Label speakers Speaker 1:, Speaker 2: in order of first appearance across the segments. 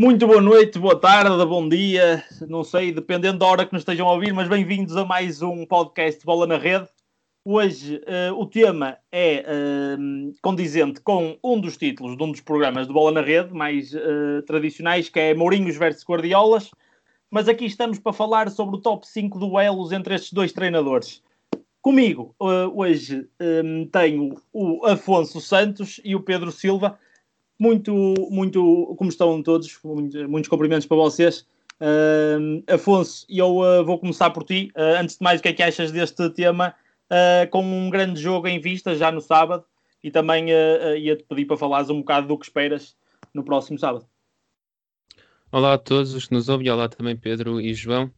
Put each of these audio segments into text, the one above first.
Speaker 1: Muito boa noite, boa tarde, bom dia, não sei, dependendo da hora que nos estejam a ouvir, mas bem-vindos a mais um podcast Bola na Rede. Hoje uh, o tema é uh, condizente com um dos títulos de um dos programas de Bola na Rede, mais uh, tradicionais, que é Mourinhos versus Guardiolas, mas aqui estamos para falar sobre o top 5 duelos entre estes dois treinadores. Comigo hoje um, tenho o Afonso Santos e o Pedro Silva muito, muito, como estão todos, muitos cumprimentos para vocês. Uh, Afonso, eu uh, vou começar por ti. Uh, antes de mais, o que é que achas deste tema? Ah, com um grande jogo em vista já no sábado e também ia-te pedir para falares um bocado do que esperas no próximo sábado.
Speaker 2: Olá a todos os que nos ouvem, olá também Pedro e João.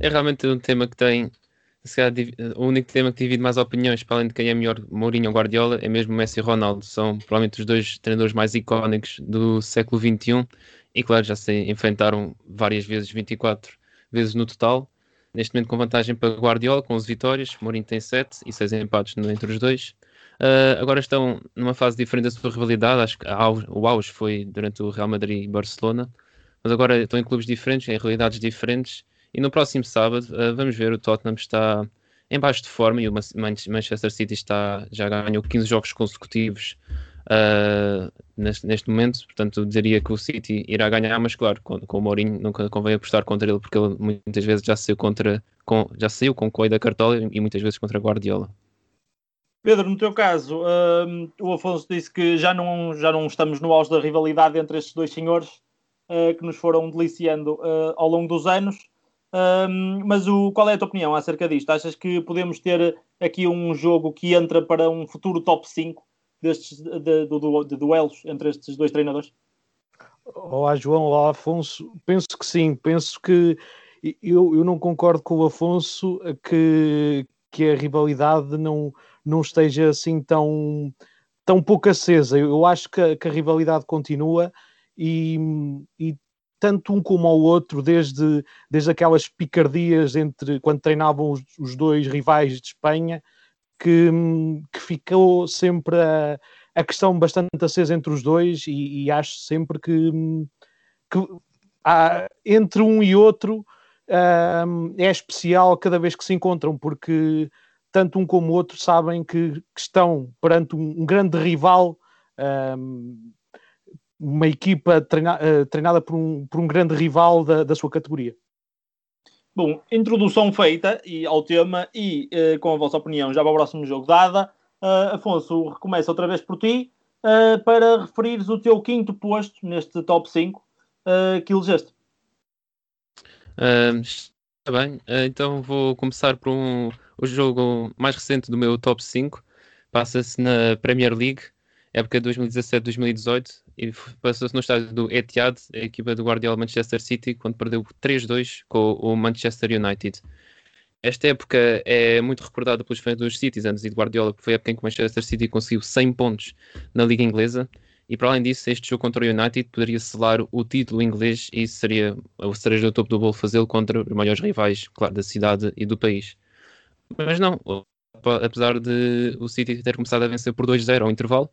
Speaker 2: É realmente um tema que tem o único tema que divide mais opiniões, para além de quem é melhor, Mourinho ou Guardiola, é mesmo Messi e Ronaldo. São provavelmente os dois treinadores mais icónicos do século XXI e, claro, já se enfrentaram várias vezes, 24 vezes no total. Neste momento com vantagem para Guardiola, com 11 vitórias, Mourinho tem 7 e 6 empates entre os dois. Uh, agora estão numa fase diferente da sua rivalidade, acho que o auge foi durante o Real Madrid e Barcelona, mas agora estão em clubes diferentes, em realidades diferentes e no próximo sábado, uh, vamos ver, o Tottenham está em baixo de forma e o Manchester City está, já ganhou 15 jogos consecutivos uh, neste, neste, momento, portanto diria que o City irá ganhar, mas claro, com, com o Mourinho nunca convém apostar contra ele porque ele muitas vezes já saiu contra com, já saiu com Coelho da Cartola e muitas vezes contra Guardiola.
Speaker 1: Pedro, no teu caso, uh, o Afonso disse que já não, já não estamos no auge da rivalidade entre estes dois senhores uh, que nos foram deliciando ao longo dos anos. Um, mas o, qual é a tua opinião acerca disto? Achas que podemos ter aqui um jogo que entra para um futuro top 5 destes, de, de, de, de duelos entre estes dois treinadores?
Speaker 3: Olá João, olá Afonso. Penso que sim, penso que eu, eu não concordo com o Afonso que, que a rivalidade não, não esteja assim tão, tão pouco acesa. Eu acho que, que a rivalidade continua e, e tanto um como o outro, desde, desde aquelas picardias entre quando treinavam os, os dois rivais de Espanha, que, que ficou sempre a, a, questão bastante acesa entre os dois, e, e acho sempre que, que há, entre um e outro um, é especial cada vez que se encontram, porque tanto um como o outro sabem que, que estão perante um, um grande rival. Um, uma equipa treina, uh, treinada por um, por um grande rival da, da sua categoria.
Speaker 1: Bom, introdução feita e, ao tema e uh, com a vossa opinião já para o próximo jogo dada, uh, Afonso, recomeça outra vez por ti para referires o teu quinto posto neste top 5 que elegeste.
Speaker 2: Está bem, então vou começar por um, o jogo mais recente do meu top 5. Passa-se na Premier League, época 2017-2018, e passou-se no estádio do Etihad, a equipa do Guardiola Manchester City, quando perdeu 3-2 com o Manchester United. Esta época é muito recordada pelos fãs dos Citizens e de Guardiola, porque foi a época em que o Manchester City conseguiu 100 pontos na Liga Inglesa. E para além disso, este jogo contra o United poderia selar o título inglês e seria o cereja do topo do bolo fazê-lo contra os maiores rivais, claro, da cidade e do país. Mas não, apesar de o City ter começado a vencer por 2-0 ao intervalo,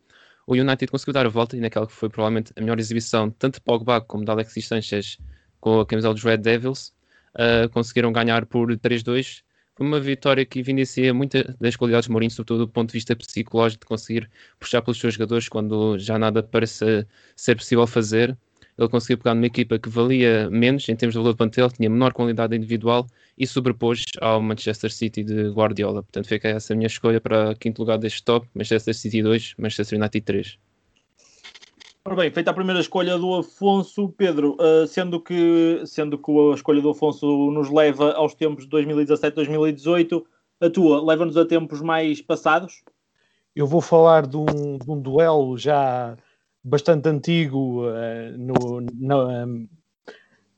Speaker 2: o United conseguiu dar a volta e naquela que foi provavelmente a melhor exibição, tanto de Pogba como de Alexis Sanchez com a camisola dos Red Devils, uh, conseguiram ganhar por 3-2. Foi uma vitória que evidencia muitas das qualidades de Mourinho, sobretudo do ponto de vista psicológico, de conseguir puxar pelos seus jogadores quando já nada parece ser possível fazer. Ele conseguiu pegar numa equipa que valia menos em termos de valor de plantel, tinha menor qualidade individual e sobrepôs ao Manchester City de Guardiola. Portanto, fica essa a minha escolha para quinto lugar deste top: Manchester City 2, Manchester United 3.
Speaker 1: Ora bem, feita a primeira escolha do Afonso, Pedro, uh, sendo, que, sendo que a escolha do Afonso nos leva aos tempos de 2017-2018, a tua leva-nos a tempos mais passados?
Speaker 3: Eu vou falar de um, de um duelo já bastante antigo uh, no, no,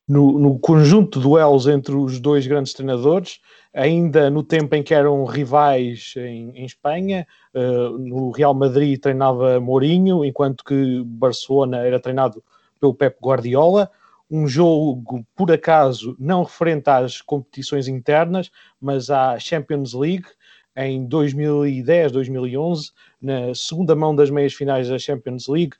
Speaker 3: no, no, conjunto de duelos entre os dois grandes treinadores, ainda no tempo em que eram rivais em, em Espanha. Uh, no Real Madrid treinava Mourinho, enquanto que Barcelona era treinado pelo Pep Guardiola. Um jogo, por acaso, não referente às competições internas, mas à Champions League, em 2010, 2011, na segunda mão das meias finais da Champions League.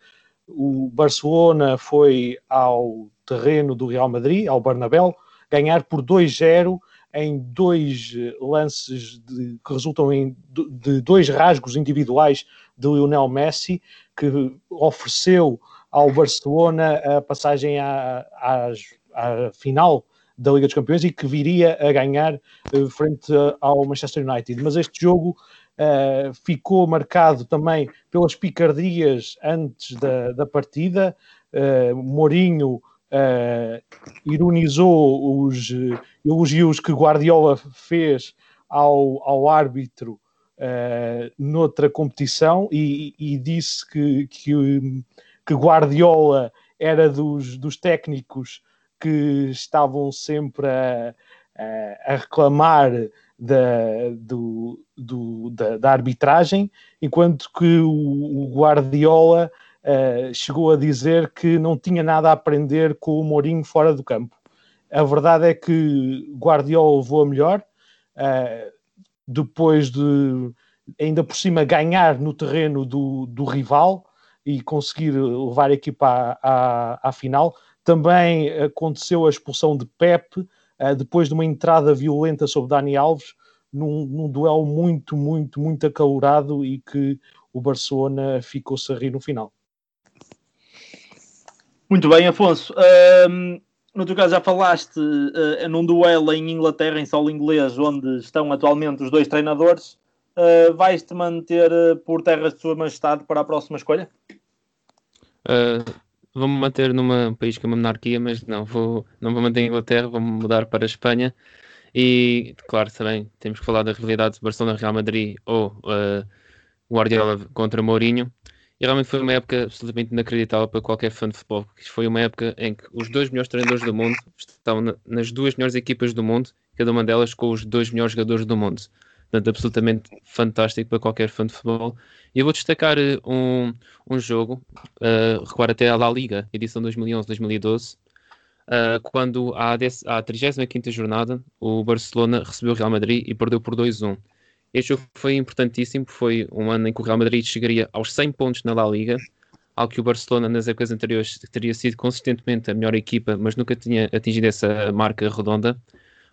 Speaker 3: O Barcelona foi ao terreno do Real Madrid, ao Bernabéu, ganhar por 2-0 em dois lances de, que resultam em, de dois rasgos individuais de Lionel Messi, que ofereceu ao Barcelona a passagem à, à, à final da Liga dos Campeões e que viria a ganhar uh, frente ao Manchester United. Mas este jogo uh, ficou marcado também pelas picardias antes da, da partida. Mourinho ironizou os elogios que Guardiola fez ao, ao árbitro noutra competição e, e disse que, que, que Guardiola era dos, dos técnicos que estavam sempre a, a, a reclamar da, do, do, da, da, arbitragem, enquanto que o, o Guardiola uh, chegou a dizer que não tinha nada a aprender com o Mourinho fora do campo. A verdade é que Guardiola levou a melhor, uh, depois de ainda por cima ganhar no terreno do, do rival e conseguir levar a equipa à, à, à final. Também aconteceu a expulsão de Pep, uh, depois de uma entrada violenta sobre Dani Alves, num, num, duelo muito, muito, muito acalorado e que o Barcelona ficou-se a rir no final.
Speaker 1: Muito bem, Afonso. Um, no teu caso, já falaste uh, num duelo em Inglaterra, em solo inglês, onde estão atualmente os dois treinadores. Uh, vais-te manter uh, por terras de Sua Majestade para a próxima escolha?
Speaker 2: Uh, vou-me manter num país que é uma monarquia, mas não vou, não vou manter em Inglaterra, vou-me mudar para a Espanha. E, claro, também temos que falar da rivalidade de Barcelona-Real Madrid ou uh, Guardiola contra Mourinho. E realmente foi uma época absolutamente inacreditável para qualquer fã de futebol, foi uma época em que os dois melhores treinadores do mundo estavam na, nas duas melhores equipas do mundo, cada uma delas com os dois melhores jogadores do mundo. Portanto, absolutamente fantástico para qualquer fã de futebol. E eu vou destacar uh, um, um jogo, uh, recuar até à La Liga, edição 2011-2012, uh, quando à, à 35 jornada o Barcelona recebeu o Real Madrid e perdeu por 2-1. Este jogo foi importantíssimo, foi um ano em que o Real Madrid chegaria aos 100 pontos na La Liga, algo que o Barcelona nas épocas anteriores teria sido consistentemente a melhor equipa, mas nunca tinha atingido essa marca redonda.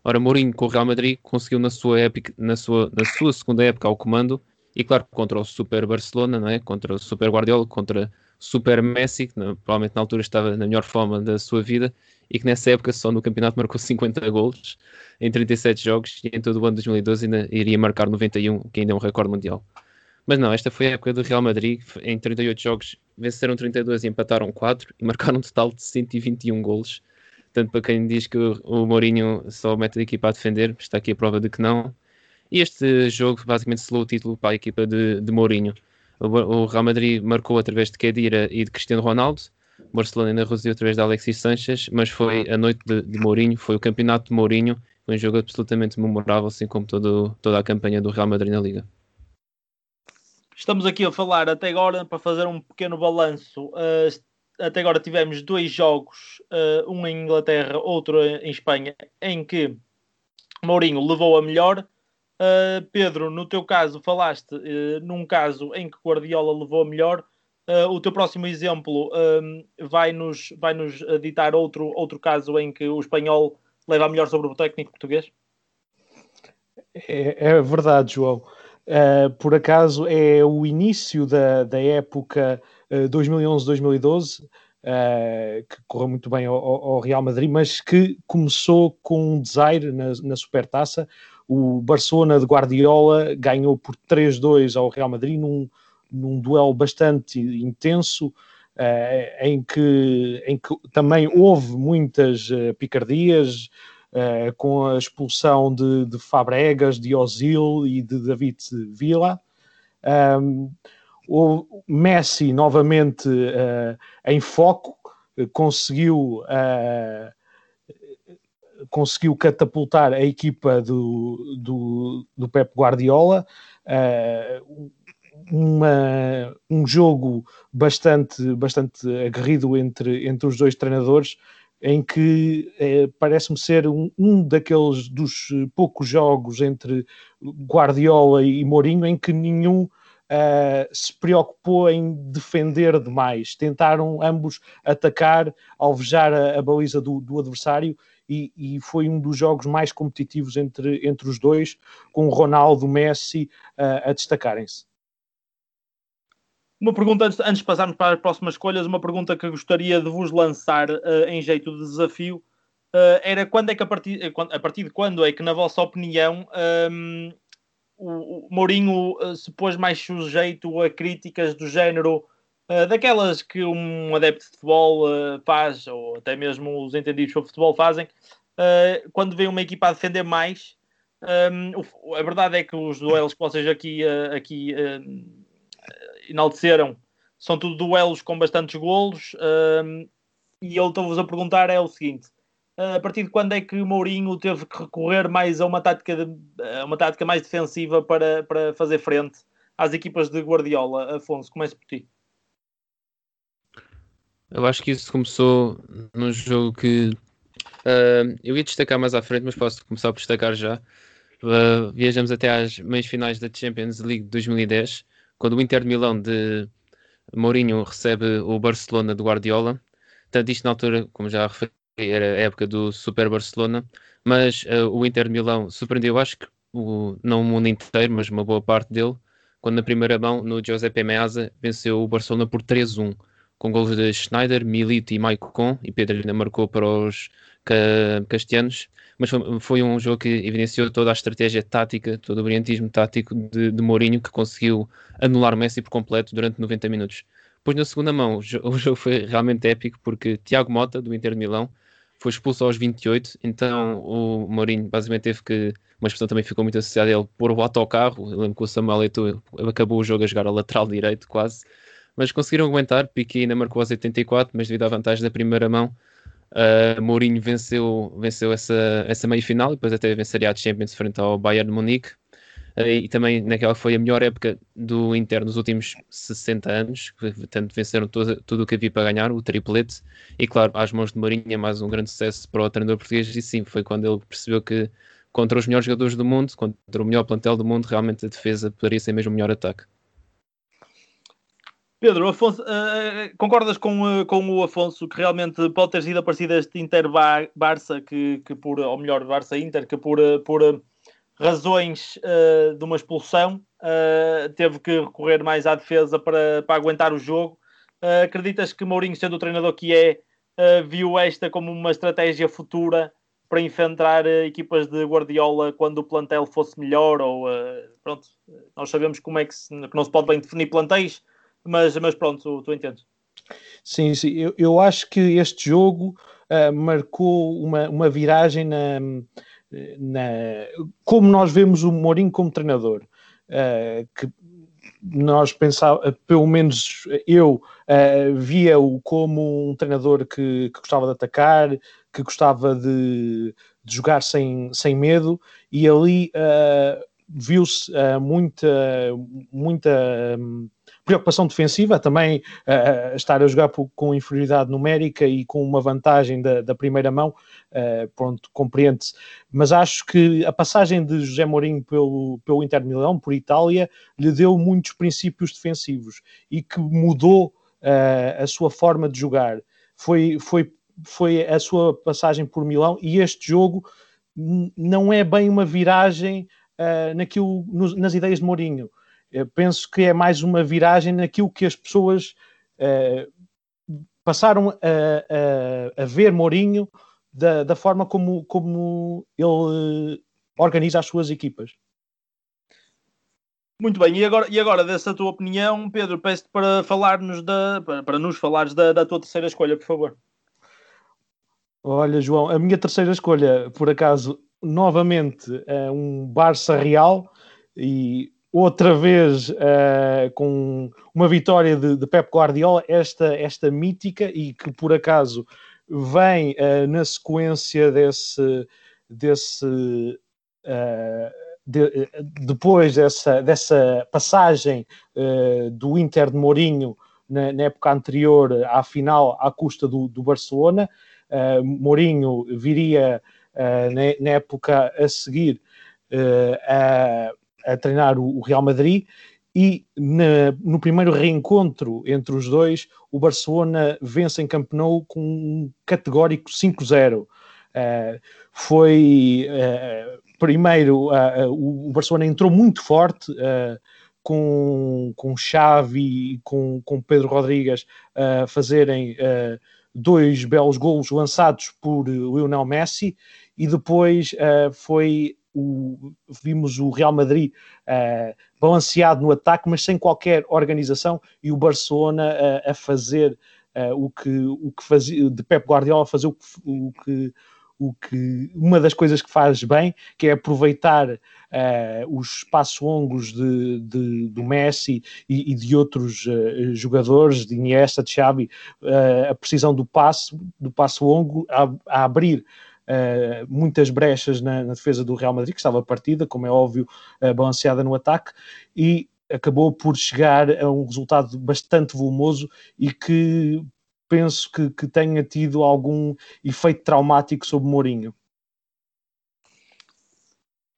Speaker 2: Ora, Mourinho com o Real Madrid conseguiu na sua, época, na sua, na sua segunda época ao comando e claro, contra o Super Barcelona, não é? contra o Super Guardiola, contra Super Messi, que provavelmente na altura estava na melhor forma da sua vida, e que nessa época só no campeonato marcou 50 gols em 37 jogos, e em todo o ano de 2012 ainda iria marcar 91, que ainda é um recorde mundial. Mas não, esta foi a época do Real Madrid, em 38 jogos venceram 32 e empataram 4, e marcaram um total de 121 gols. Tanto para quem diz que o Mourinho só mete a equipa a defender, está aqui a prova de que não e este jogo basicamente selou o título para a equipa de, de Mourinho. O, Real Madrid marcou através de Kedira e de Cristiano Ronaldo. O Barcelona ainda reduziu através de Alexis Sanchez, mas foi a noite de, de Mourinho, foi o campeonato de Mourinho, foi um jogo absolutamente memorável, assim como todo, toda a campanha do Real Madrid na Liga.
Speaker 1: Estamos aqui a falar até agora, para fazer um pequeno balanço, uh, até agora tivemos dois jogos, uh, um em Inglaterra, outro em Espanha, em que Mourinho levou a melhor Uh, Pedro, no teu caso, falaste uh, num caso em que Guardiola levou melhor. Uh, o teu próximo exemplo vai-nos vai -nos ditar outro, outro caso em que o espanhol leva melhor sobre o técnico português?
Speaker 3: É, é verdade, João. por acaso é o início da, da época 2011-2012. que correu muito bem ao, ao, Real Madrid, mas que começou com um desaire na, na Supertaça, o Barcelona de Guardiola ganhou por 3-2 ao Real Madrid num, num duelo bastante intenso, uh, em, que, em que também houve muitas uh, picardias, uh, com a expulsão de, de Fabregas, de Ozil e de David Villa. Um, o Messi, novamente em foco, conseguiu conseguiu catapultar a equipa do, do, do Pep Guardiola. Uh, uma, um jogo bastante, bastante aguerrido entre, entre os dois treinadores, em que eh, parece-me ser um, um, daqueles dos poucos jogos entre Guardiola e Mourinho em que nenhum uh, se preocupou em defender demais. Tentaram ambos atacar, alvejar a, a baliza do, do adversário e, e, foi um dos jogos mais competitivos entre, entre os dois, com o Ronaldo Messi uh, a destacarem-se.
Speaker 1: Uma pergunta antes, antes de passarmos para as próximas escolhas, uma pergunta que gostaria de vos lançar uh, em jeito de desafio uh, era quando é que a partir, a partir de quando é que, na vossa opinião, um, o, o Mourinho se pôs mais sujeito a críticas do género uh, daquelas que um adepto de futebol uh, faz, ou até mesmo os entendidos sobre futebol fazem, quando vem uma equipa a defender mais. Um, a verdade é que os duelos que vocês aqui, aqui enalteceram são tudo duelos com bastantes golos. e eu estou-vos a perguntar é o seguinte: a partir de quando é que Mourinho teve que recorrer mais a uma tática, de, uma tática mais defensiva para, para fazer frente às equipas de Guardiola? Afonso, comece por ti.
Speaker 2: Eu acho que isso começou num jogo que uh, eu ia destacar mais à frente, mas posso começar por destacar já. Uh, viajamos até às meias finais da Champions League de 2010, quando o Inter de Milão de Mourinho recebe o Barcelona de Guardiola. Tanto isto na altura, como já referi, era a época do Super Barcelona, mas uh, o Inter de Milão surpreendeu, acho que o, não o mundo inteiro, mas uma boa parte dele, quando na primeira mão, no Giuseppe Meazza, venceu o Barcelona por 3-1, com gols de Schneider, Milito e Maicon, e Pedro ainda marcou para os ca castianos, mas foi, um jogo que evidenciou toda a estratégia tática, todo o brilhantismo tático de, de Mourinho, que conseguiu anular Messi por completo durante 90 minutos. Depois, na segunda mão, o jogo foi realmente épico, porque Tiago Mota, do Inter de Milão, foi expulso aos 28, então o Mourinho basicamente teve que, uma expressão também ficou muito associada a ele, pôr o autocarro, eu lembro que o Samuel Eto'o acabou o jogo a jogar ao lateral direito quase, mas conseguiram aguentar, Piquet ainda marcou aos 84, mas devido à vantagem da primeira mão, uh, Mourinho venceu, venceu essa, essa meia-final, e depois até venceria a Champions frente ao Bayern de Munique, e também naquela que foi a melhor época do Inter nos últimos 60 anos, portanto venceram todo, tudo o que havia para ganhar, o triplete, e claro, às mãos de Mourinho é mais um grande sucesso para o treinador português, e sim, foi quando ele percebeu que contra os melhores jogadores do mundo, contra o melhor plantel do mundo, realmente a defesa poderia ser mesmo o melhor ataque.
Speaker 1: Pedro, Afonso, uh, concordas com, uh, com o Afonso que realmente pode ter sido aparecido este Inter-Barça, que, que por, ou melhor, Barça-Inter, que por, por razões uh, de uma expulsão, teve que recorrer mais à defesa para, para aguentar o jogo. Acreditas que Mourinho, sendo o treinador que é, viu esta como uma estratégia futura para enfrentar equipas de Guardiola quando o plantel fosse melhor? Ou pronto, nós sabemos como é que, se, que não se pode bem definir plantéis, mas, mas pronto, tu, tu entendes.
Speaker 3: Sim, sim, eu, eu acho que este jogo marcou uma, uma viragem na na, como nós vemos o Mourinho como treinador, uh, que nós pensávamos, pelo menos eu uh, via-o como um treinador que, que, gostava de atacar, que gostava de, de jogar sem, sem medo, e ali uh, viu-se muita, muita um, preocupação defensiva, também uh, estar a jogar com inferioridade numérica e com uma vantagem da, da primeira mão, uh, pronto, compreende-se. Mas acho que a passagem de José Mourinho pelo, pelo Inter Milão, por Itália, lhe deu muitos princípios defensivos e que mudou uh, a sua forma de jogar. Foi, foi, foi a sua passagem por Milão e este jogo não é bem uma viragem naquilo, no, nas ideias de Mourinho penso que é mais uma viragem naquilo que as pessoas uh, passaram a, a, a, ver Mourinho da, da forma como, como ele organiza as suas equipas.
Speaker 1: Muito bem, e agora, e agora dessa tua opinião, Pedro, peço-te para falar-nos da, para, para nos falares da, da tua terceira escolha, por favor.
Speaker 3: Olha, João, a minha terceira escolha, por acaso, novamente, é um Barça Real e outra vez uh, com uma vitória de, de Pep Guardiola, esta, esta mítica e que por acaso vem uh, na sequência desse, desse uh, de, depois dessa, dessa passagem do Inter de Mourinho na, na, época anterior à final à custa do, do Barcelona. Mourinho viria na, na, época a seguir a a treinar o, Real Madrid e na, no primeiro reencontro entre os dois, o Barcelona vence em Camp Nou com um categórico 5-0. Uh, foi uh, primeiro uh, o Barcelona entrou muito forte com, com Xavi e com, com Pedro Rodrigues a fazerem dois belos golos lançados por Lionel Messi e depois foi o, vimos o Real Madrid uh, balanceado no ataque, mas sem qualquer organização, e o Barcelona uh, a fazer uh, o, que, o que fazia, de Pep Guardiola a fazer o que, o que, o que uma das coisas que faz bem, que é aproveitar os espaços longos de, de, do Messi e, e de outros jogadores, de Iniesta, de Xavi, a precisão do passo, do passo longo, a, a abrir Uh, muitas brechas na, na, defesa do Real Madrid, que estava partida, como é óbvio, uh, balanceada no ataque, e acabou por chegar a um resultado bastante volumoso e que penso que, que tenha tido algum efeito traumático sobre Mourinho.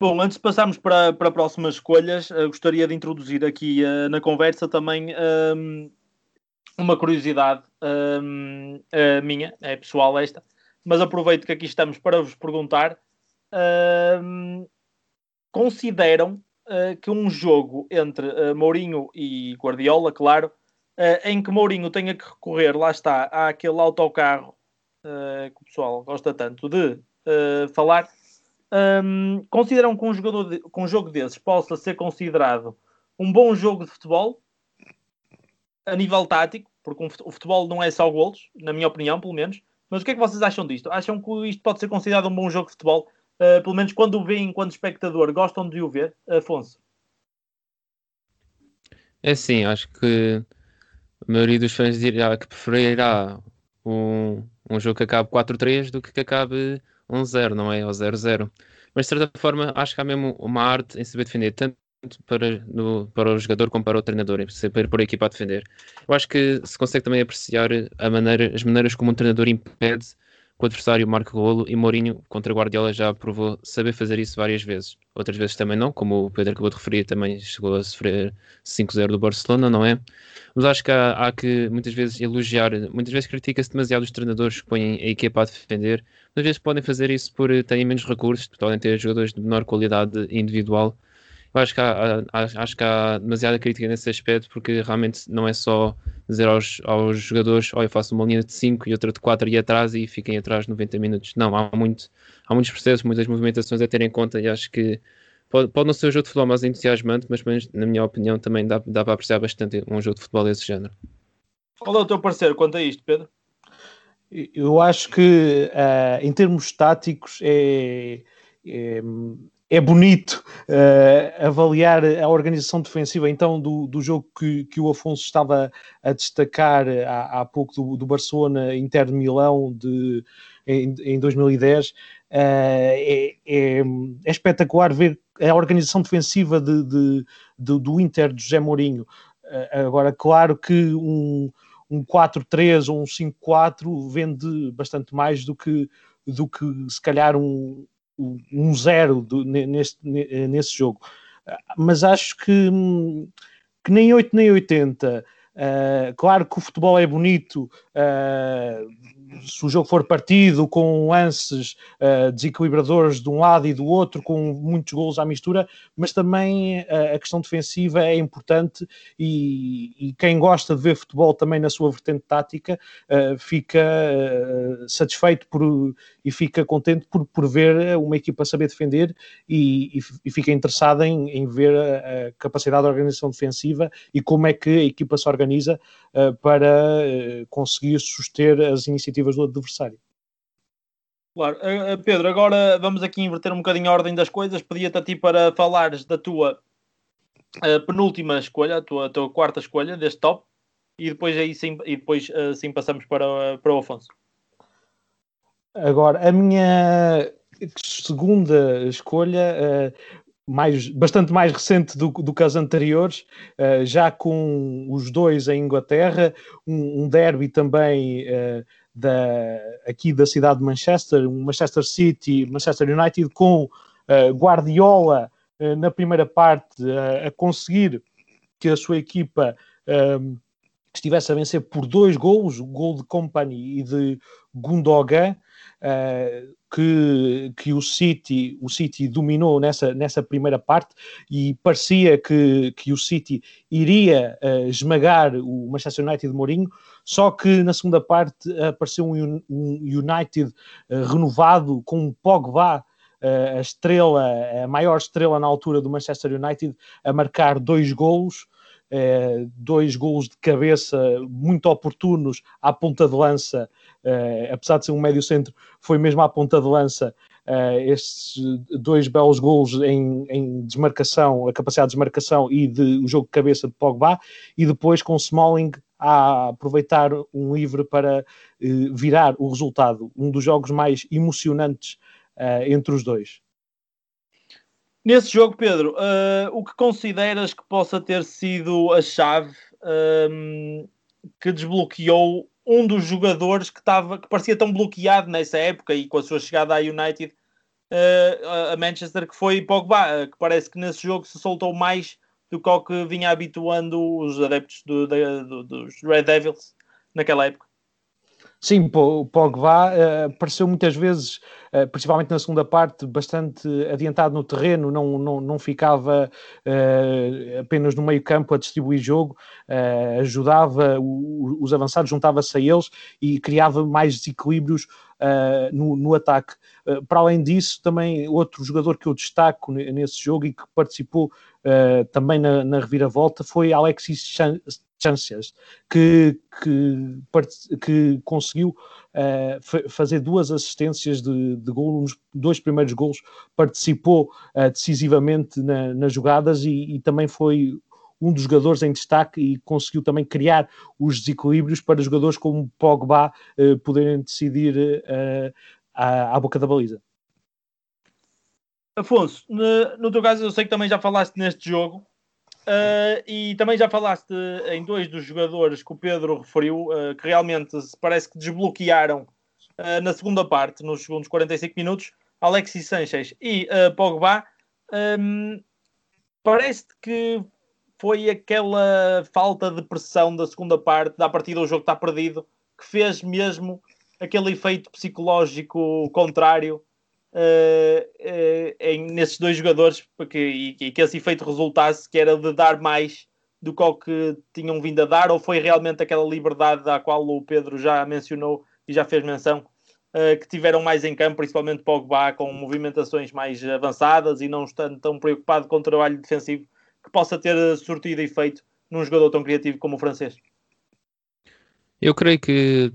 Speaker 1: Bom, antes de passarmos para, para próximas escolhas, uh, gostaria de introduzir aqui uh, na conversa também um, uma curiosidade um, uh, minha, é pessoal esta, mas aproveito que aqui estamos para vos perguntar: uh, consideram uh, que um jogo entre uh, Mourinho e Guardiola, claro, ah, em que Mourinho tenha que recorrer, lá está, àquele autocarro que o pessoal gosta tanto de falar, consideram que um, jogador de, que um jogo desses possa ser considerado um bom jogo de futebol? A nível tático, porque o futebol não é só golos, na minha opinião, pelo menos, mas o que é que vocês acham disto? Acham que isto pode ser considerado um bom jogo de futebol? Uh, pelo menos quando o veem enquanto espectador, gostam de o ver? Afonso?
Speaker 2: É sim, acho que a maioria dos fãs dirá que preferirá um, um jogo que acabe 4-3 do que que acabe 1-0, não é? Ou 0-0. Mas de certa forma, acho que há mesmo uma arte em saber defender tanto para, no, para o jogador como para o treinador, sempre por a equipa a defender. Eu acho que se consegue também apreciar a maneira, as maneiras como um treinador impede que o adversário marque golo e Mourinho contra Guardiola já provou saber fazer isso várias vezes. Outras vezes também não, como o Pedro acabou de referir, também chegou a sofrer 5-0 do Barcelona, não é? Mas acho que há, há que muitas vezes elogiar, muitas vezes critica-se demasiado os treinadores que põem a equipa a defender, muitas vezes podem fazer isso por terem menos recursos, podem ter jogadores de menor qualidade individual eu acho que há, há, acho que há demasiada crítica nesse aspecto, porque realmente não é só dizer aos, aos jogadores: olha, eu faço uma linha de 5 e outra de 4 e atrás e fiquem atrás 90 minutos. Não, há, muito, há muitos processos, muitas movimentações a ter em conta e acho que pode, pode não ser um jogo de futebol mais entusiasmante, mas, mas na minha opinião também dá, dá para apreciar bastante um jogo de futebol desse género.
Speaker 1: Qual é o teu parecer quanto a isto, Pedro?
Speaker 3: Eu acho que uh, em termos táticos é, é, é bonito uh, avaliar a organização defensiva então do, do jogo que, que o Afonso estava a destacar há, há pouco do, do Barcelona Inter de Milão de, em, em 2010 uh, eh, é, é, é, espetacular ver a organização defensiva de, de, de do Inter de José Mourinho. Uh, agora claro que um, um 4-3 ou um 5-4 vende bastante mais do que, do que se calhar um um zero do, neste, nesse jogo. Mas acho que, que nem 8 nem 80. Uh, ah, claro que o futebol é bonito, uh, se o jogo for partido com lances uh, desequilibradores de um lado e do outro, com muitos gols à mistura, mas também uh, a questão defensiva é importante e, e, quem gosta de ver futebol também na sua vertente tática uh, fica satisfeito por, e fica contente por, por ver uma equipa saber defender e, e, e fica interessado em, em ver a, a, capacidade da organização defensiva e como é que a equipa se organiza para conseguir suster as iniciativas do adversário.
Speaker 1: Claro. Uh, Pedro, agora vamos aqui inverter um bocadinho a ordem das coisas. Pedia-te a ti para falares da tua uh, penúltima escolha, a tua, a tua, quarta escolha deste top, e depois aí sim, e depois, uh, sim passamos para, para o Afonso.
Speaker 3: Agora, a minha segunda escolha, mais, bastante mais recente do, do que as anteriores, já com os dois em Inglaterra, um, um derby também da, aqui da cidade de Manchester, Manchester City, Manchester United, com uh, Guardiola uh, na primeira parte uh, a conseguir que a sua equipa um, estivesse a vencer por dois gols, o gol de Company e de Gundogan, que, que o, City, o City dominou nessa, nessa primeira parte e parecia que, que o City iria esmagar o Manchester United de Mourinho, só que na segunda parte apareceu um, um United uh, renovado com Pogba a estrela, a maior estrela na altura do Manchester United, a marcar dois golos, eh, dois golos de cabeça muito oportunos à ponta de lança, eh, apesar de ser um médio centro, foi mesmo à ponta de lança estes dois belos golos em, em, desmarcação, a capacidade de desmarcação e de, o jogo de cabeça de Pogba, e depois com Smalling a aproveitar um livre para uh, virar o resultado, um dos jogos mais emocionantes uh, entre os dois.
Speaker 1: Nesse jogo, Pedro, uh, o que consideras que possa ter sido a chave um, ehm, que desbloqueou um dos jogadores que, tava, que parecia tão bloqueado nessa época e com a sua chegada à United uh, a Manchester, que foi Pogba, que parece que nesse jogo se soltou mais do que o que vinha habituando os adeptos do, do, dos Red Devils naquela época.
Speaker 3: Sim, o Pogba uh, apareceu muitas vezes, uh, principalmente na segunda parte, bastante adiantado no terreno, não, não, não ficava uh, apenas no meio campo a distribuir jogo, ajudava o, os avançados, juntava-se a eles e criava mais desequilíbrios no, no, ataque. para além disso, também outro jogador que eu destaco nesse jogo e que participou também na, na reviravolta foi Alexis chances que, que, que conseguiu uh, fazer duas assistências de, de gol nos dois primeiros gols, participou uh, decisivamente na, nas jogadas e, e, também foi um dos jogadores em destaque e conseguiu também criar os desequilíbrios para jogadores como Pogba uh, poderem decidir à, à boca da baliza.
Speaker 1: Afonso, no, no teu caso eu sei que também já falaste neste jogo, Uh, e também já falaste em dois dos jogadores que o Pedro referiu, uh, que realmente parece que desbloquearam uh, na segunda parte, nos segundos 45 minutos, Alexis Sanchez e Pogba. Um, parece que foi aquela falta de pressão da segunda parte, da partida, o jogo está perdido, que fez mesmo aquele efeito psicológico contrário uh, uh, em, nesses dois jogadores porque, e, e, que esse efeito resultasse, que era de dar mais do que o que tinham vindo a dar, ou foi realmente aquela liberdade à qual o Pedro já mencionou e já fez menção, uh, que tiveram mais em campo, principalmente Pogba, com movimentações mais avançadas e não estando tão preocupado com o trabalho defensivo que possa ter surtido efeito num jogador tão criativo como o francês?
Speaker 2: Eu creio que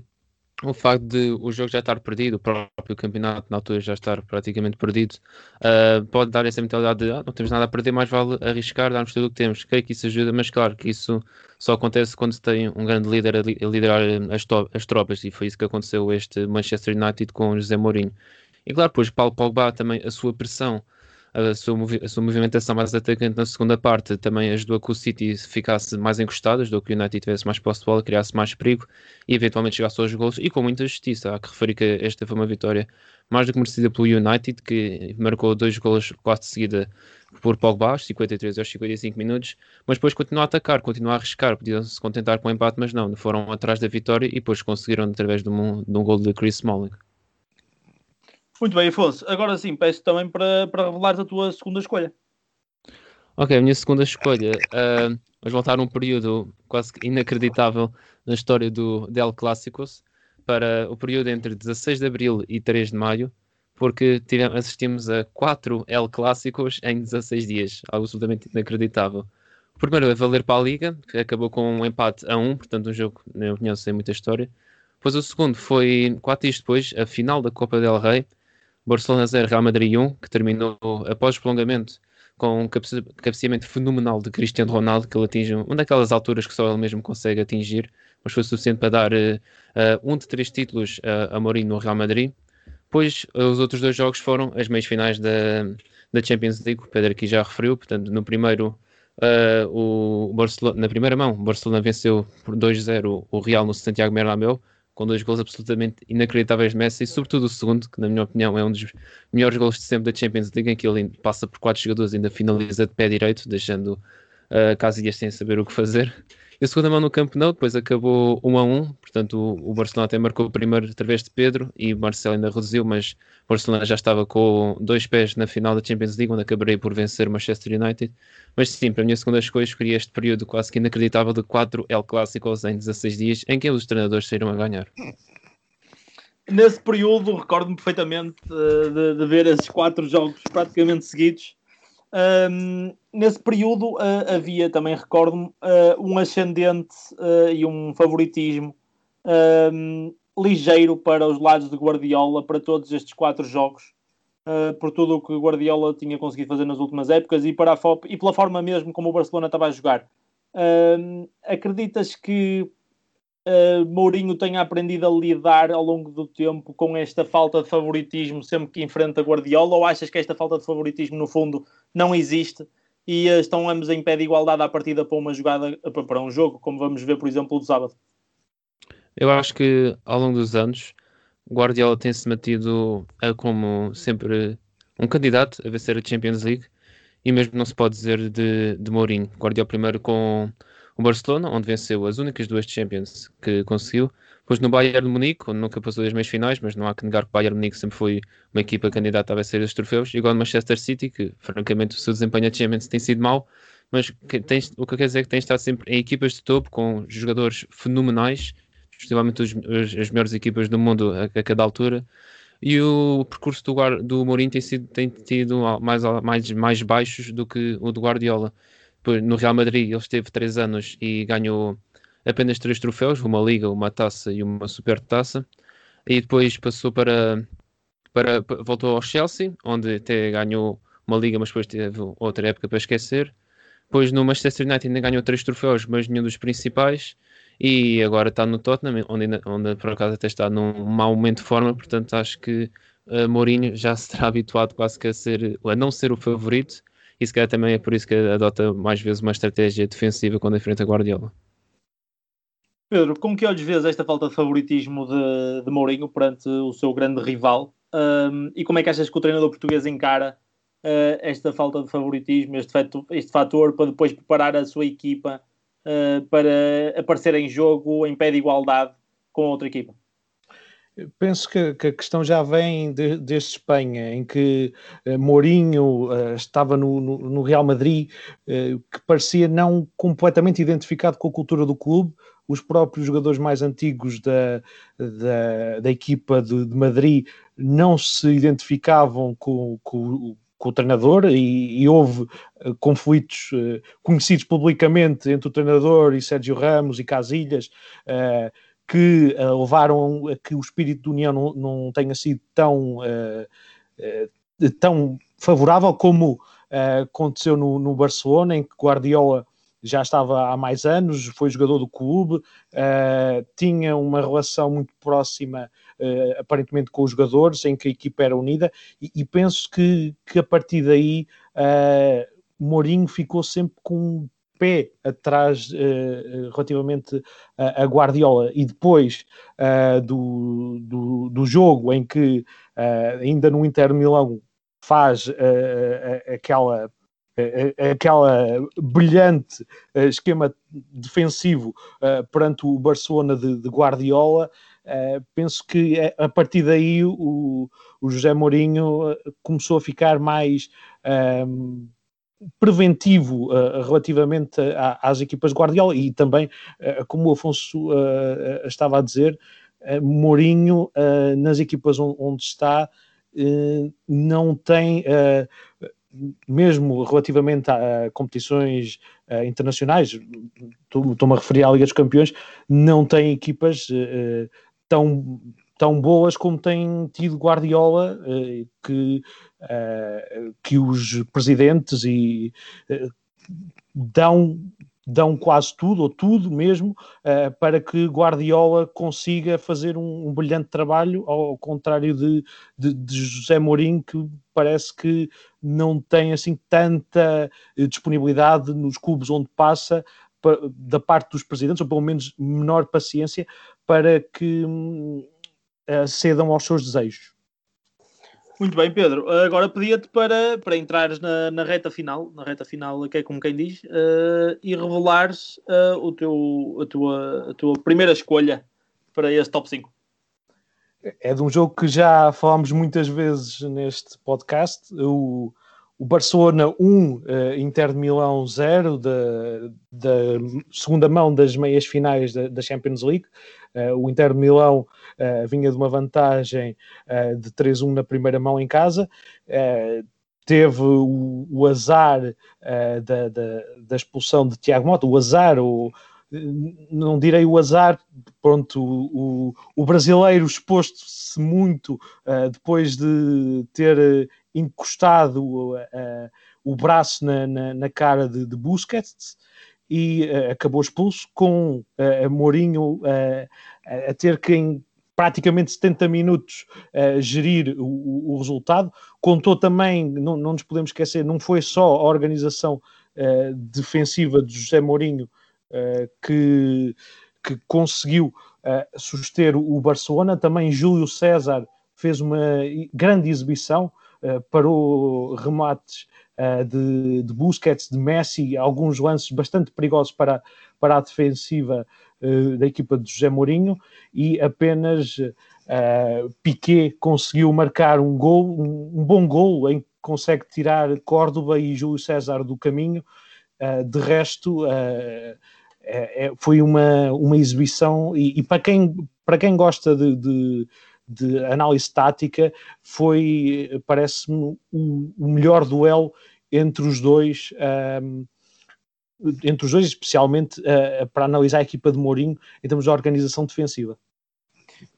Speaker 2: o facto de o jogo já estar perdido, o próprio campeonato na altura já estar praticamente perdido, uh, pode dar essa mentalidade de ah, não temos nada a perder, mais vale arriscar, darmos tudo o que temos. Creio que isso ajuda, mas claro que isso só acontece quando se tem um grande líder a, li a liderar as, as, tropas, e foi isso que aconteceu este Manchester United com José Mourinho. E claro, depois Paulo Pogba também a sua pressão a sua, a sua movimentação mais atacante na segunda parte também ajudou a que o City ficasse mais encostado, ajudou que o United tivesse mais posse de bola, criasse mais perigo e eventualmente chegasse aos gols e com muita justiça. Há que referir que esta foi uma vitória mais do que merecida pelo United, que marcou dois gols quase de seguida por Pogba, aos 53 aos 55 minutos, mas depois continuou a atacar, continuou a arriscar, podiam se contentar com o empate, mas não, foram atrás da vitória e depois conseguiram através de um, de um gol de Chris Smalling.
Speaker 1: Muito bem, Afonso. Agora sim, peço também para, para revelares a tua segunda escolha.
Speaker 2: Ok, a minha segunda escolha. Uh, vamos voltar a um período quase inacreditável na história do Del Clássicos para o período entre 16 de abril e 3 de maio, porque tivemos, assistimos a 4 El Clássicos em 16 dias, algo absolutamente inacreditável. O primeiro é valer para a Liga, que acabou com um empate a 1, portanto, um jogo, na minha opinião, sem muita história. Depois o segundo foi, quatro dias depois, a final da Copa del Rei, Barcelona 0, Real Madrid 1, que terminou após o prolongamento com um cabeceamento fenomenal de Cristiano Ronaldo, que ele atinge uma daquelas alturas que só ele mesmo consegue atingir, mas foi suficiente para dar uh, um de três títulos uh, a Mourinho no Real Madrid. Depois, os outros dois jogos foram as meias finais da, da Champions League, o Pedro aqui já referiu, portanto, no primeiro, uh, o Barcelona, na primeira mão, o Barcelona venceu por 2-0 o Real no Santiago Bernabéu, com dois gols absolutamente inacreditáveis de Messi, e sobretudo o segundo, que na minha opinião é um dos melhores gols de sempre da Champions League, em que ele passa por quatro jogadores e ainda finaliza de pé direito, deixando uh, Casillas sem saber o que fazer. E a segunda mão no campo não, depois acabou 1 a 1, portanto o, o Barcelona até marcou primeiro através de Pedro e Marcelo ainda reduziu, mas o Barcelona já estava com dois pés na final da Champions League, onde acabarei por vencer o Manchester United. Mas sim, para a minha segunda escolha escolhi este período quase que inacreditável de 4 El Clássicos em 16 dias, em que os treinadores saíram a ganhar.
Speaker 1: Nesse período, recordo-me perfeitamente uh, de, de ver esses quatro jogos praticamente seguidos um, nesse período uh, havia também, recordo-me, uh, um ascendente uh, e um favoritismo um, ligeiro para os lados de Guardiola para todos estes quatro jogos, por tudo o que Guardiola tinha conseguido fazer nas últimas épocas e, para a FOP, e pela forma mesmo como o Barcelona estava a jogar. acreditas que Mourinho tenha aprendido a lidar ao longo do tempo com esta falta de favoritismo sempre que enfrenta Guardiola? Ou achas que esta falta de favoritismo, no fundo, não existe e uh, estão ambos em pé de igualdade à partida para uma jogada, para um jogo, como vamos ver, por exemplo, do sábado?
Speaker 2: Eu acho que ao longo dos anos, Guardiola tem-se mantido uh, como sempre um candidato a vencer a Champions League e mesmo não se pode dizer de, de Mourinho. Guardiola primeiro com o Barcelona, onde venceu as únicas duas Champions que conseguiu. Depois no Bayern de Munique, onde nunca passou das meias finais, mas não há que negar que o Bayern de Munique sempre foi uma equipa candidata a vencer os troféus. Agora no Manchester City, que francamente o seu desempenho Champions tem sido mau, mas que tem, o que quer dizer é que tem estado sempre em equipas de topo, com jogadores fenomenais, possivelmente os, os, as melhores equipas do mundo a, a cada altura. E o percurso do, do Mourinho tem, sido, tem tido mais, mais, mais baixos do que o do Guardiola no Real Madrid ele esteve três anos e ganhou apenas três troféus, uma liga, uma taça e uma super taça. E depois passou para, para voltou ao Chelsea, onde até ganhou uma liga, mas depois teve outra época para esquecer. Depois no Manchester United ainda ganhou três troféus, mas nenhum dos principais. E agora está no Tottenham, onde, onde por acaso até está num mau momento de forma. Portanto, acho que uh, Mourinho já se terá habituado quase que a, ser, a não ser o favorito e se calhar também é por isso que adota mais vezes uma estratégia defensiva quando enfrenta Guardiola.
Speaker 1: Pedro, como que olhos vês esta falta de favoritismo de, de Mourinho perante o seu grande rival? Um, e como é que achas que o treinador português encara uh, esta falta de favoritismo, este, fator, este fator para depois preparar a sua equipa uh, para aparecer em jogo em pé de igualdade com a outra equipa?
Speaker 3: Penso que, que, a questão já vem de, desde Espanha, em que uh, Mourinho uh, estava no, no, no, Real Madrid, uh, que parecia não completamente identificado com a cultura do clube. Os próprios jogadores mais antigos da, da, da equipa de, de, Madrid não se identificavam com, com, com o treinador e, e houve conflitos conhecidos publicamente entre o treinador e Sérgio Ramos e Casilhas que uh, levaram a que o espírito de união não, não tenha sido tão, tão favorável como aconteceu no, no, Barcelona, em que Guardiola já estava há mais anos, foi jogador do clube, tinha uma relação muito próxima, aparentemente, com os jogadores, em que a equipa era unida, e, e penso que, que, a partir daí Mourinho ficou sempre com pé atrás uh, relativamente a, a, Guardiola. E depois uh, do, do, do, jogo em que uh, ainda no Inter Milão faz aquela aquela brilhante esquema defensivo perante o Barcelona de, de Guardiola penso que a partir daí o, o José Mourinho começou a ficar mais preventivo uh, relativamente a, às equipas de Guardiola e também, como o Afonso estava a dizer, Mourinho nas equipas onde está não tem, mesmo relativamente a, competições internacionais, estou-me a referir à Liga dos Campeões, não tem equipas tão tão boas como tem tido Guardiola, que uh, que os presidentes e uh, dão dão quase tudo, ou tudo mesmo, uh, para que Guardiola consiga fazer um, um brilhante trabalho, ao contrário de, de, de, José Mourinho, que parece que não tem assim tanta disponibilidade nos clubes onde passa da parte dos presidentes, ou pelo menos menor paciência, para que uh, cedam aos seus desejos.
Speaker 1: Muito bem, Pedro. Agora pedia-te para, para entrares na, na reta final, na reta final, que é como quem diz, uh, e revelares uh, o teu, a, tua, a tua primeira escolha para este top 5.
Speaker 3: É de um jogo que já falámos muitas vezes neste podcast, o, o Barcelona 1, uh, Inter de Milão 0, da, da segunda mão das meias finais da, da Champions League. Uh, o Inter de Milão uh, vinha de uma vantagem uh, de 3-1 na primeira mão em casa, teve o, o azar da, da, da, expulsão de Tiago Mota, o azar, o, não direi o azar, pronto, o, o brasileiro exposto-se muito depois de ter encostado o braço na, na, na cara de, de Busquets, e uh, acabou expulso, com uh, Mourinho uh, a ter que em praticamente 70 minutos gerir o, o, resultado. Contou também, não, não, nos podemos esquecer, não foi só a organização defensiva de José Mourinho que, que conseguiu suster o Barcelona, também Júlio César fez uma grande exibição, parou remates uh, de, de Busquets, de Messi, alguns lances bastante perigosos para, para a defensiva uh, da equipa de José Mourinho e apenas uh, Piquet conseguiu marcar um gol, um, um, bom gol em que consegue tirar Córdoba e Júlio César do caminho. de resto, é, foi uma, uma exibição e, e, para, quem, para quem gosta de, de de análise tática foi, parece-me, o, o, melhor duelo entre os dois. Um, entre os dois, especialmente uh, para analisar a equipa de Mourinho em termos de organização defensiva.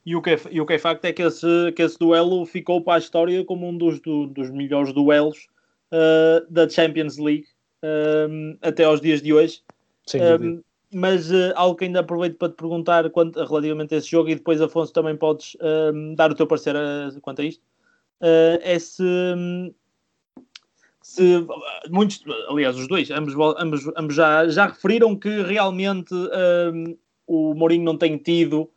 Speaker 1: E o que é, e o que é facto é que esse, que esse duelo ficou para a história como um dos, do, dos melhores duelos uh, da Champions League uh, até aos dias de hoje.
Speaker 3: Sim,
Speaker 1: mas uh, algo que ainda aproveito para te perguntar quanto, relativamente a esse jogo, e depois, Afonso, também podes uh, dar o teu parecer uh, quanto a isto. é se, se, muitos, aliás, os dois, ambos, ambos, ambos já, já referiram que realmente o Mourinho não tem tido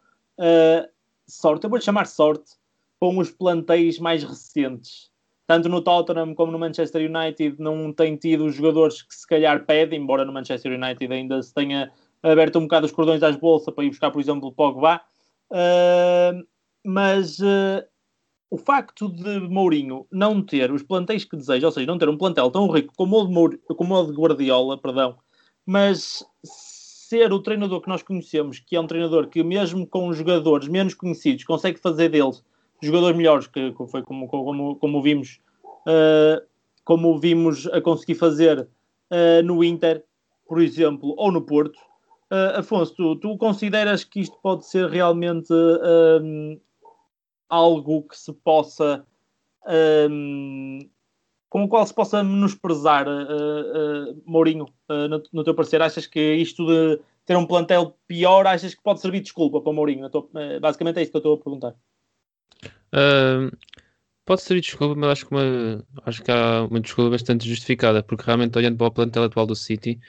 Speaker 1: sorte, eu vou-lhe chamar sorte, com os plantéis mais recentes. Tanto no Tottenham como no Manchester United não tem tido os jogadores que se calhar pedem, embora no Manchester United ainda se tenha aberto um bocado os cordões das bolsas para ir buscar, por exemplo, o Pogba. Uh, mas uh, o facto de Mourinho não ter os plantéis que deseja, ou seja, não ter um plantel tão rico como o de, como o de Guardiola, perdão, mas ser o treinador que nós conhecemos, que é um treinador que mesmo com jogadores menos conhecidos consegue fazer deles jogadores melhores, que, foi como, como, como vimos uh, como vimos a conseguir fazer no Inter, por exemplo, ou no Porto, Uh, Afonso, tu, tu, consideras que isto pode ser realmente um, algo que se possa um, com o qual se possa menosprezar uh, uh, Mourinho no, no, teu parecer? Achas que isto de ter um plantel pior, achas que pode servir de desculpa para Mourinho? Tô, basicamente é isso que eu estou a perguntar.
Speaker 2: pode servir de desculpa, mas acho que, uma, acho que há uma desculpa bastante justificada, porque realmente olhando para o plantel atual do City,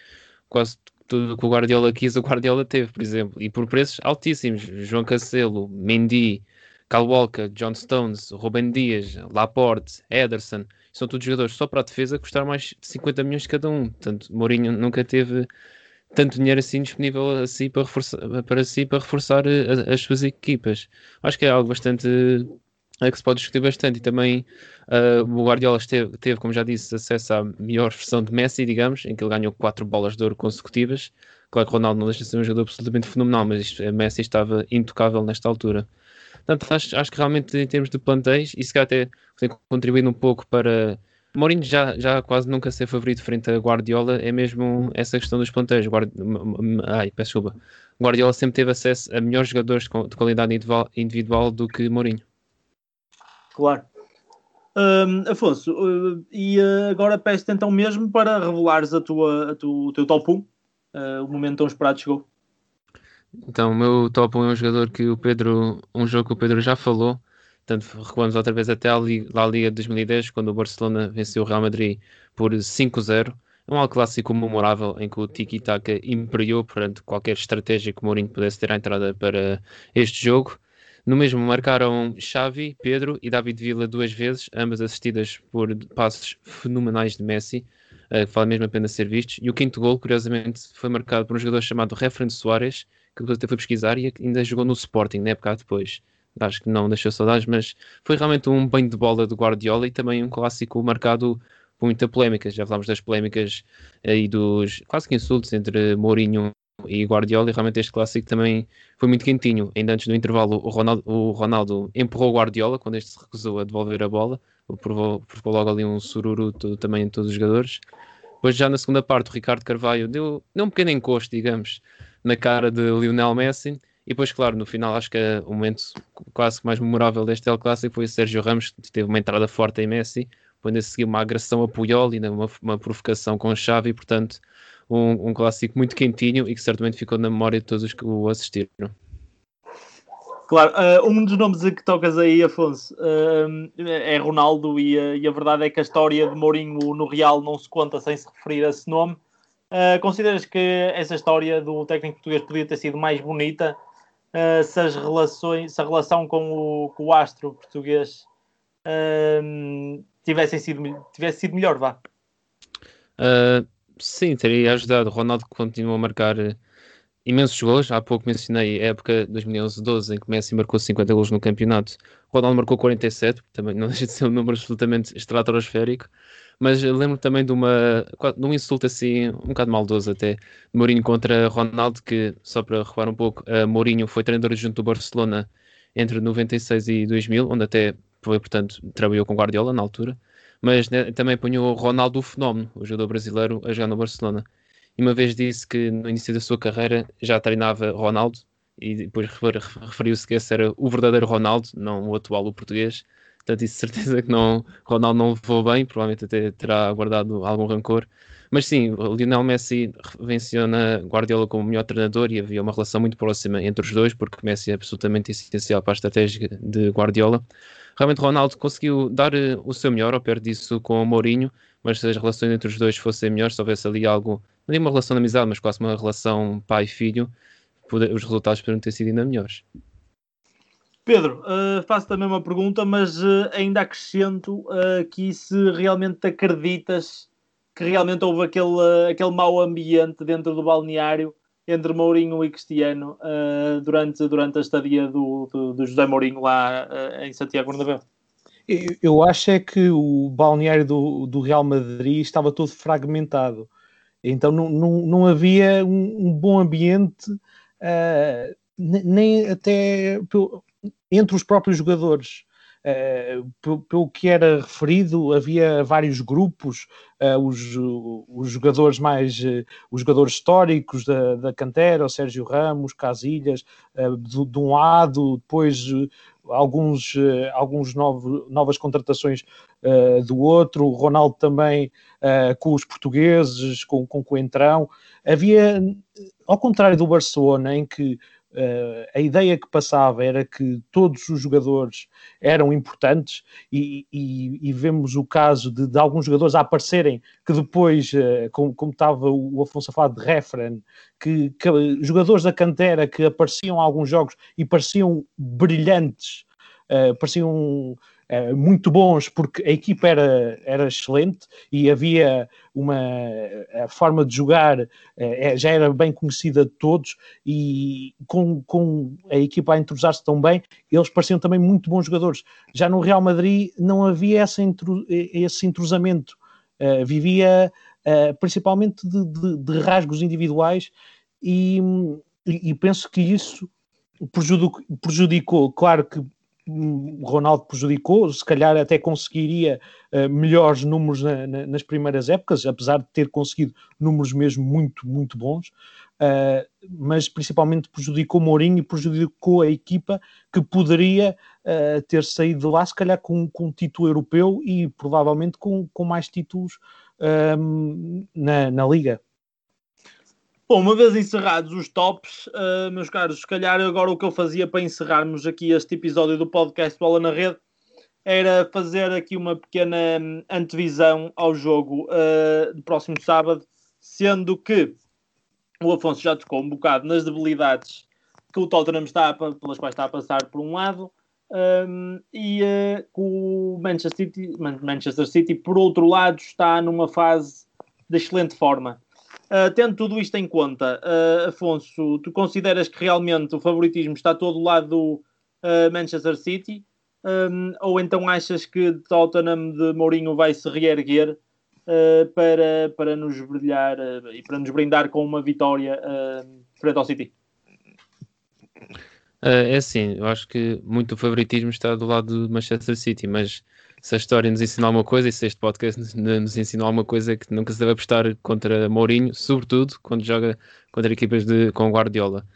Speaker 2: quase tudo que o Guardiola quis, o Guardiola teve, por exemplo, e por preços altíssimos. João Cancelo, Mendy, Cal Walker, John Stones, Ruben Dias, Laporte, Ederson, são todos jogadores só para a defesa custaram mais de 50 milhões cada um. Portanto, Mourinho nunca teve tanto dinheiro assim disponível assim para reforçar, para si para reforçar eh, as suas equipas. Acho que é algo bastante é que se pode discutir bastante e também uh, o Guardiola teve, teve, como já disse, acesso à melhor versão de Messi, digamos, em que ele ganhou quatro bolas de ouro consecutivas. Claro que Ronaldo não deixa de ser um jogador absolutamente fenomenal, mas isto, Messi estava intocável nesta altura. Portanto, acho, acho que realmente em termos de plantéis, isso que até tem contribuído um pouco para Mourinho já, já quase nunca ser favorito frente a Guardiola, é mesmo essa questão dos plantéis. Guardi... Ai, peço desculpa. Guardiola sempre teve acesso a melhores jogadores de qualidade individual do que Mourinho.
Speaker 1: Claro. Um, Afonso, uh, e uh, agora peço-te então mesmo para revelares a tua, a tu, o teu top 1. Uh, o momento tão esperado chegou.
Speaker 2: Então, o meu top 1 é um jogador que o Pedro, um jogo que o Pedro já falou. Portanto, recuamos outra vez até a Liga, a Liga de 2010, quando o Barcelona venceu o Real Madrid por 5-0. É um clássico memorável em que o Tiki-Taka imperiou perante qualquer estratégia que o Mourinho pudesse ter à entrada para este jogo. No mesmo marcaram Xavi, Pedro e David Villa duas vezes, ambas assistidas por passos fenomenais de Messi, uh, que vale mesmo a pena ser vistos. E o quinto gol, curiosamente, foi marcado por um jogador chamado Referente Soares, que depois até foi pesquisar e ainda jogou no Sporting, na época depois. Acho que não deixou saudades, mas foi realmente um banho de bola do Guardiola e também um clássico marcado por muita polémica. Já falámos das polémicas e dos quase que insultos entre Mourinho e Guardiola, e realmente este clássico também foi muito quentinho. Ainda antes do intervalo, o Ronaldo, o Ronaldo empurrou o Guardiola quando este se recusou a devolver a bola, provou, provou logo ali um sururu todo, também em todos os jogadores. Depois, já na segunda parte, o Ricardo Carvalho deu, deu um pequeno encosto, digamos, na cara de Lionel Messi. E depois, claro, no final, acho que o momento quase mais memorável deste El Clássico foi o Sérgio Ramos, que teve uma entrada forte em Messi, quando a seguir uma agressão a Puyol e uma, uma provocação com Xavi, portanto, um, um, clássico muito quentinho e que certamente ficou na memória de todos os que o assistiram.
Speaker 1: Claro, uh, um dos nomes que tocas aí, Afonso, uh, é Ronaldo, e, uh, e, a verdade é que a história de Mourinho no Real não se conta sem se referir a esse nome. consideras que essa história do técnico português podia ter sido mais bonita se as relações, se a relação com o, com o astro português tivessem sido, tivesse sido melhor, vá?
Speaker 2: Sim, teria ajudado. Ronaldo continua a marcar imensos gols. Há pouco mencionei a época 2011-12 em que Messi marcou 50 gols no campeonato. Ronaldo marcou 47, também não deixa de ser um número absolutamente estratosférico. Mas lembro também de, uma, de um insulto assim, um bocado maldoso até, de Mourinho contra Ronaldo, que, só para recuar um pouco, uh, Mourinho foi treinador junto do Barcelona entre 96 e 2000, onde até foi, portanto, trabalhou com Guardiola na altura. Mas né, também apanhou Ronaldo o Fenómeno, o jogador brasileiro, a jogar no Barcelona e uma vez disse que no início da sua carreira já treinava Ronaldo e depois referiu-se que esse era o verdadeiro Ronaldo, não o atual, o português. Portanto, isso certeza que não, Ronaldo não levou bem, provavelmente até terá guardado algum rancor. Mas sim, Lionel Messi venciona Guardiola como melhor treinador e havia uma relação muito próxima entre os dois, porque Messi é absolutamente essencial para a estratégia de Guardiola. Realmente Ronaldo conseguiu dar eh, o seu melhor ao perto disso com o Mourinho, mas se as relações entre os dois fossem melhores, se houvesse ali algo não digo uma relação de amizade, mas quase uma relação pai-filho, os resultados poderiam ter sido ainda melhores.
Speaker 1: Pedro, uh, faço também uma pergunta, mas uh, ainda acrescento uh, que se realmente acreditas que realmente houve aquele, aquele mau ambiente dentro do balneário entre Mourinho e Cristiano durante, durante a estadia do, do, do José Mourinho lá em Santiago Bernabéu.
Speaker 3: Eu acho é que o balneário do, do Real Madrid estava todo fragmentado. Então não, não, não havia um, um bom ambiente, uh, nem até entre os próprios jogadores. Uh, pelo, que era referido, havia vários grupos, uh, os, os, jogadores mais uh, os jogadores históricos da, da cantera, o Sérgio Ramos, Casilhas, de, de, um lado, depois alguns, alguns novo, novas contratações do outro, o Ronaldo também com os portugueses, com, com o Coentrão. Havia, ao contrário do Barcelona, em que Uh, a ideia que passava era que todos os jogadores eram importantes e, e, e vemos o caso de, de, alguns jogadores a aparecerem que depois, uh, como, como, estava o Afonso a falar de Referen, que, que, jogadores da cantera que apareciam em alguns jogos e pareciam brilhantes, uh, pareciam eh, muito bons, porque a equipa era, era excelente e havia uma a forma de jogar uh, já era bem conhecida de todos e com, com a equipa a entrosar-se tão bem, eles pareciam também muito bons jogadores. Já no Real Madrid não havia essa intro, esse entrosamento, uh, vivia principalmente de, de, de, rasgos individuais e, e, penso que isso prejudicou, claro que Ronaldo prejudicou, se calhar até conseguiria uh, melhores números na, na, nas primeiras épocas, apesar de ter conseguido números mesmo muito, muito bons, uh, mas principalmente prejudicou Mourinho e prejudicou a equipa que poderia uh, ter saído de lá, se calhar com, com um título europeu e provavelmente com, com mais títulos na, na Liga.
Speaker 1: Bom, uma vez encerrados os tops, uh, meus caros, se calhar agora o que eu fazia para encerrarmos aqui este episódio do podcast Bola na Rede era fazer aqui uma pequena hum, antevisão ao jogo uh, do próximo sábado, sendo que o Afonso já tocou um bocado nas debilidades que o Tottenham está, pelas quais está a passar por um lado, um, e uh, o Manchester City, Manchester City, por outro lado, está numa fase de excelente forma. Uh, tendo tudo isto em conta, uh, Afonso, tu consideras que realmente o favoritismo está todo do lado do Manchester City? Um, ou então achas que Tottenham de Mourinho vai se reerguer para, para nos brilhar e para nos brindar com uma vitória frente ao City?
Speaker 2: É assim, eu acho que muito favoritismo está do lado do Manchester City, mas se a história nos ensina alguma coisa e se este podcast nos ensina alguma coisa que nunca se deve apostar contra Mourinho, sobretudo quando joga contra equipas de, com Guardiola.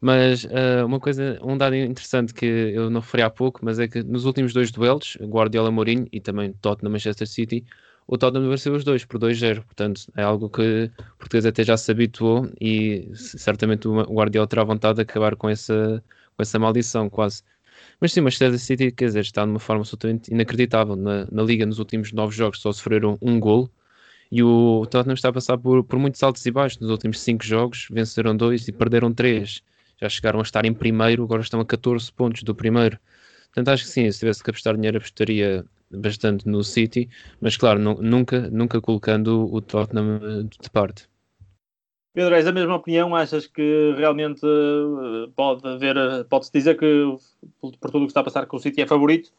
Speaker 2: Mas uh, uma coisa, um dado interessante que eu não referi há pouco, mas é que nos últimos dois duelos, Guardiola-Mourinho e também Tottenham-Manchester City, o Tottenham venceu os dois por 2-0. Portanto, é algo que o português até já se habituou e certamente o Guardiola terá vontade de acabar com essa com essa maldição quase. Mas sim, o Manchester City, quer dizer, está de uma forma absolutamente inacreditável. Na, na Liga, nos últimos nove jogos, só sofreram um gol. E o Tottenham está a passar por, por muitos altos e baixos. Nos últimos cinco jogos, venceram dois e perderam três. Já chegaram a estar em primeiro, agora estão a 14 pontos do primeiro. Portanto, acho que sim, se tivesse que apostar dinheiro, apostaria bastante no City, mas claro, nunca, nunca colocando o Tottenham eh, de parte.
Speaker 1: Pedro, és a mesma opinião? Achas que realmente eh, pode haver, eh, pode-se dizer que por tudo o que está a passar com o City é favorito?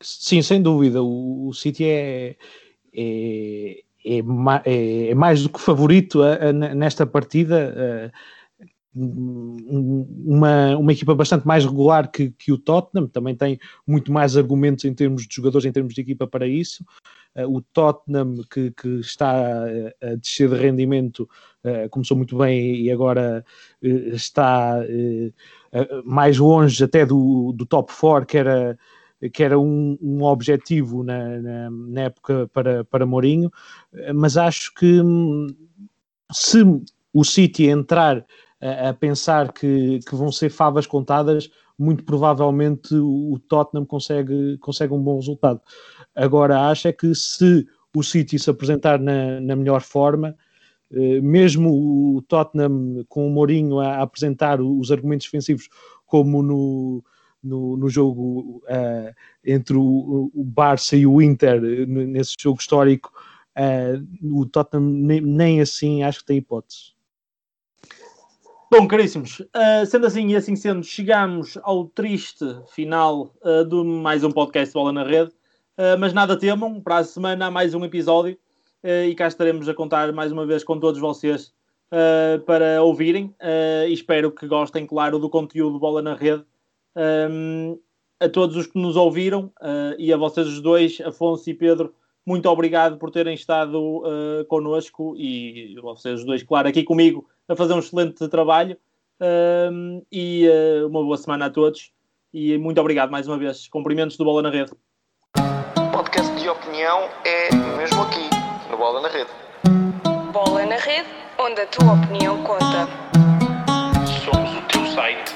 Speaker 3: Sim, sem dúvida. O, o City é, é, é, é, mais do que favorito a, a, nesta partida. A, uma, uma equipa bastante mais regular que, que o Tottenham, também tem muito mais argumentos em termos de jogadores, em termos de equipa para isso. Uh, o Tottenham, que, que, está a descer de rendimento, uh, começou muito bem e agora uh, está mais longe até do, do top 4, que era, que era um, um objetivo na, na, na, época para, para Mourinho, mas acho que hum, se o City entrar a, pensar que, que, vão ser favas contadas, muito provavelmente o, Tottenham consegue, consegue um bom resultado. Agora, acho é que se o City se apresentar na, na melhor forma, eh, mesmo o Tottenham com o Mourinho a, apresentar os argumentos defensivos, como no, no, no jogo uh, entre o, o, Barça e o Inter, nesse jogo histórico, uh, o Tottenham nem, nem, assim acho que tem hipótese.
Speaker 1: Bom, caríssimos, uh, sendo assim e assim sendo, chegamos ao triste final uh, de mais um podcast Bola na Rede. Uh, mas nada temam, para a semana há mais um episódio e cá estaremos a contar mais uma vez com todos vocês para ouvirem. espero que gostem, claro, do conteúdo Bola na Rede. Um, a todos os que nos ouviram e a vocês os dois, Afonso e Pedro, muito obrigado por terem estado uh, connosco e vocês os dois, claro, aqui comigo a fazer um excelente trabalho. Uh, e uh, uma boa semana a todos. E muito obrigado mais uma vez. Cumprimentos do Bola na Rede.
Speaker 4: Podcast de opinião é mesmo aqui, no Bola na Rede.
Speaker 5: Bola na Rede, onde a tua opinião conta.
Speaker 6: Somos o teu site